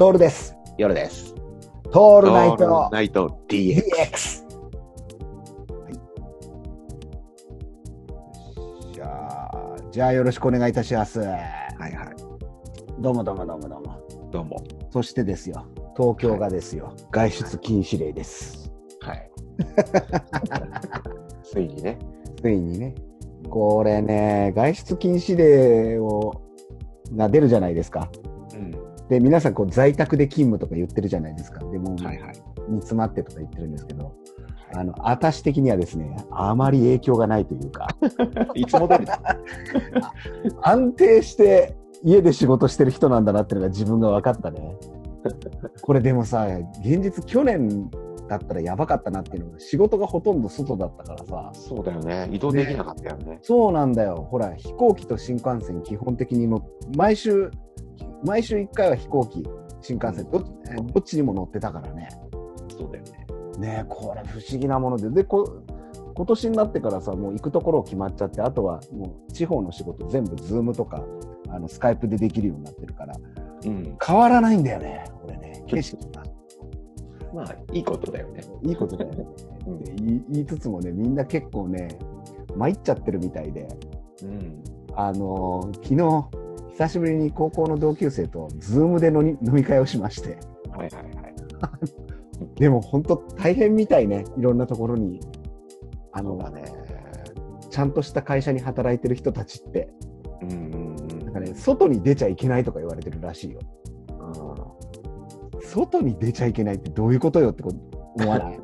トールです。夜です。トールナイトナイト DX。DX。じゃあ、じゃあよろしくお願いいたします。はいはい。どうもどうもどうもどうも。どうも。そしてですよ、東京がですよ、外出禁止令です。はい。ついにね。ついにね、これね、外出禁止令をが出るじゃないですか。うん。で、皆さんこう在宅で勤務とか言ってるじゃないですか。でも、はいはい。煮詰まってとか言ってるんですけど、あの、私的にはですね、あまり影響がないというか、いつも通りだ。安定して家で仕事してる人なんだなっていうのが自分が分かったね。これでもさ、現実去年だったらやばかったなっていうのが、仕事がほとんど外だったからさ、そうだよね。移動できなかったよね。そうなんだよ。ほら、飛行機と新幹線基本的にの、毎週、毎週1回は飛行機、新幹線、どっえどっちにも乗ってたからね。そうだよね。ねえこれ不思議なもので、で、こ今年になってからさ、もう行くところ決まっちゃって、あとはもう地方の仕事全部ズームとか、あの、スカイプでできるようになってるから、うん。変わらないんだよね、これね。景色が。まあ、いいことだよね。いいことだよね。うんで言い言いつつもね、みんな結構ね、参っちゃってるみたいで、うん。あのー昨日、久しぶりに高校の同級生とズームで飲み飲み会をしまして、はいはいはい。でも本当大変みたいね、いろんなところに。あのね。ちゃんとした会社に働いてる人たちって、うんうんなんかね、外に出ちゃいけないとか言われてるらしいよ。うん。外に出ちゃいけないってどういうことよってこ思わない？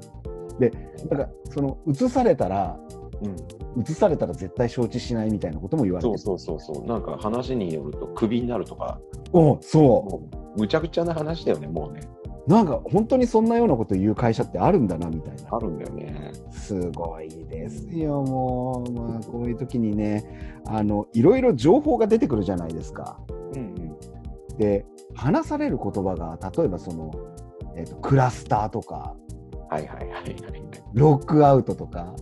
で、なんか、その、移されたら、うん。移されたら絶対承知しないみたいなことも言われてる。そうそうそうそう。なんか話によると、クビになるとか、おそもう、むちゃくちゃな話だよね、もうね。う。なんか、本当にそんなようなこと言う会社ってあるんだな、みたいな。あるんだよね。すごいですよ、もう。まあ、こういう時にね、あの、いろいろ情報が出てくるじゃないですか。うんうん。で、話される言葉が、例えばその、えっ、と、クラスターとか、はいはいはいはいはい。ロックアウトとか、は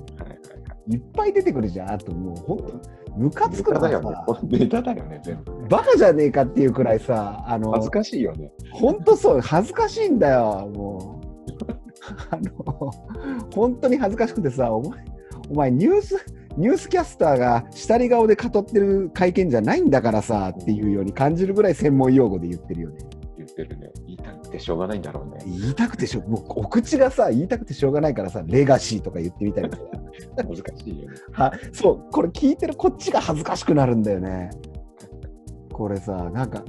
いっぱい出てくるじゃん。あともう、本当ムカつくのがネタだよねさ、。ネタだよね、全部ね。バカじゃねえかっていうくらいさ、あの恥、ずかしいよね。本当そう、恥ずかしいんだよ、もう。あの、本当に恥ずかしくてさ、お前、お前ニュース、ニュースキャスターが下り顔で語ってる会見じゃないんだからさ、っていうように感じるぐらい専門用語で言ってるよね。言ってるね。言いたくてしょうがないんだろうね。言いたくてしょ、もうお口がさ、言いたくてしょうがないからさ、レガシーとか言ってみたりとか。難しいよね。はそう、これ聞いてるこっちが恥ずかしくなるんだよね。これさ、なんか、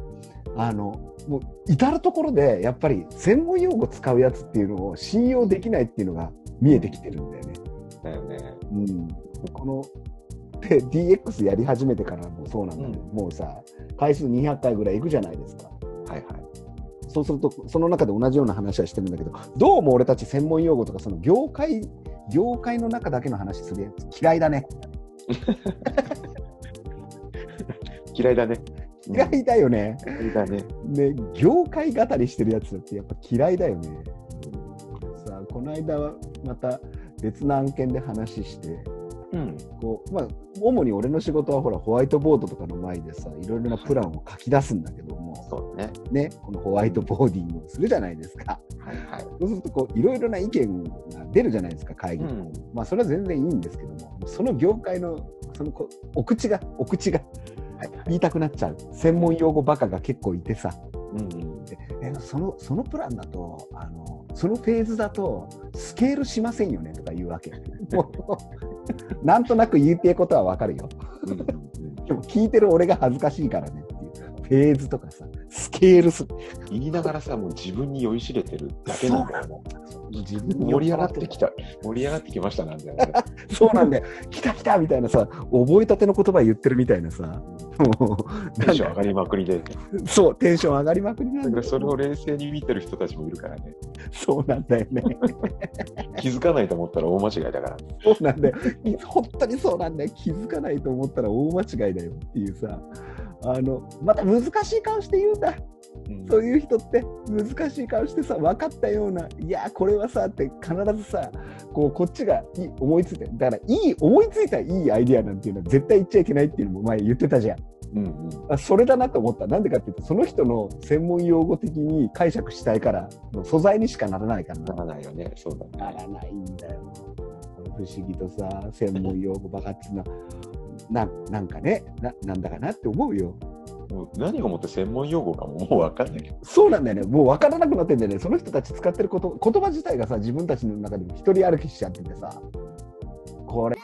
あの、もう至るところで、やっぱり専門用語使うやつっていうのを信用できないっていうのが見えてきてるんだよね。だよね。うん。この、で DX やり始めてからもそうなんだけど、もうさ、回数200回ぐらいいくじゃないですか。はいはい。そうすると、その中で同じような話はしてるんだけど、どうも俺たち専門用語とか、その業界、業界の中だけの話するやつ嫌いだね。嫌いだね。嫌いだよね。嫌いだね。ね、業界語りしてるやつだってやっぱ嫌いだよね。さあこの間はまた別の案件で話して、うん。こうまあ、主に俺の仕事はほらホワイトボードとかの前でさ、いろいろなプランを書き出すんだけども、そうだね。ね、このホワイトボーディングをするじゃないですか。はいはい。そうするとこういろいろな意見が出るじゃないですか、会議で。うん。まあそれは全然いいんですけども、その業界のそのこお口が、お口がはいはい。言いたくなっちゃう。専門用語バカが結構いてさ。うんうん。えそのそのプランだとあのそのフェーズだとスケールしませんよねとか言うわけ。なんとなく言いてえことはわかるよ。でも聞いてる俺が恥ずかしいからねっていう。フェーズとかさスケールす言いながらさ、もう自分に酔いしれてるだけなんだよ。も自う盛り上がってきた。盛り上がってきましたなんだよね。そうなんだよ来た来たみたいなさ覚えたての言葉言ってるみたいなさもうテンション上がりまくりで。そうテンション上がりまくりなんだよだからそれを冷静に見てる人たちもいるからね。そうなんだよね 気づかないと思ったら大間違いだから。そうなんだよ。本当にそうなんだよ。気づかないと思ったら大間違いだよっていうさ、あの、また難しい顔して言うんだ。うんそういう人って難しい顔してさ、分かったような、いや、これはさって必ずさ、こう、こっちがいい思いついて、だからいい、思いついたいいアイディアなんていうのは絶対言っちゃいけないっていうのも前言ってたじゃん。うんうん。あそれだなと思った。なんでかっていうと、その人の専門用語的に解釈したいから、の素材にしかならないからなな。らないよね。そうだね。ならないんだよ。不思議とさ、専門用語ばかっつうのな、なんかねな、なんだかなって思うよ。何をもって専門用語かももう分かんないけど。そうなんだよね。もう分からなくなってんだよね。その人たち使ってること、言葉自体がさ、自分たちの中でも一人歩きしちゃっててさ、これ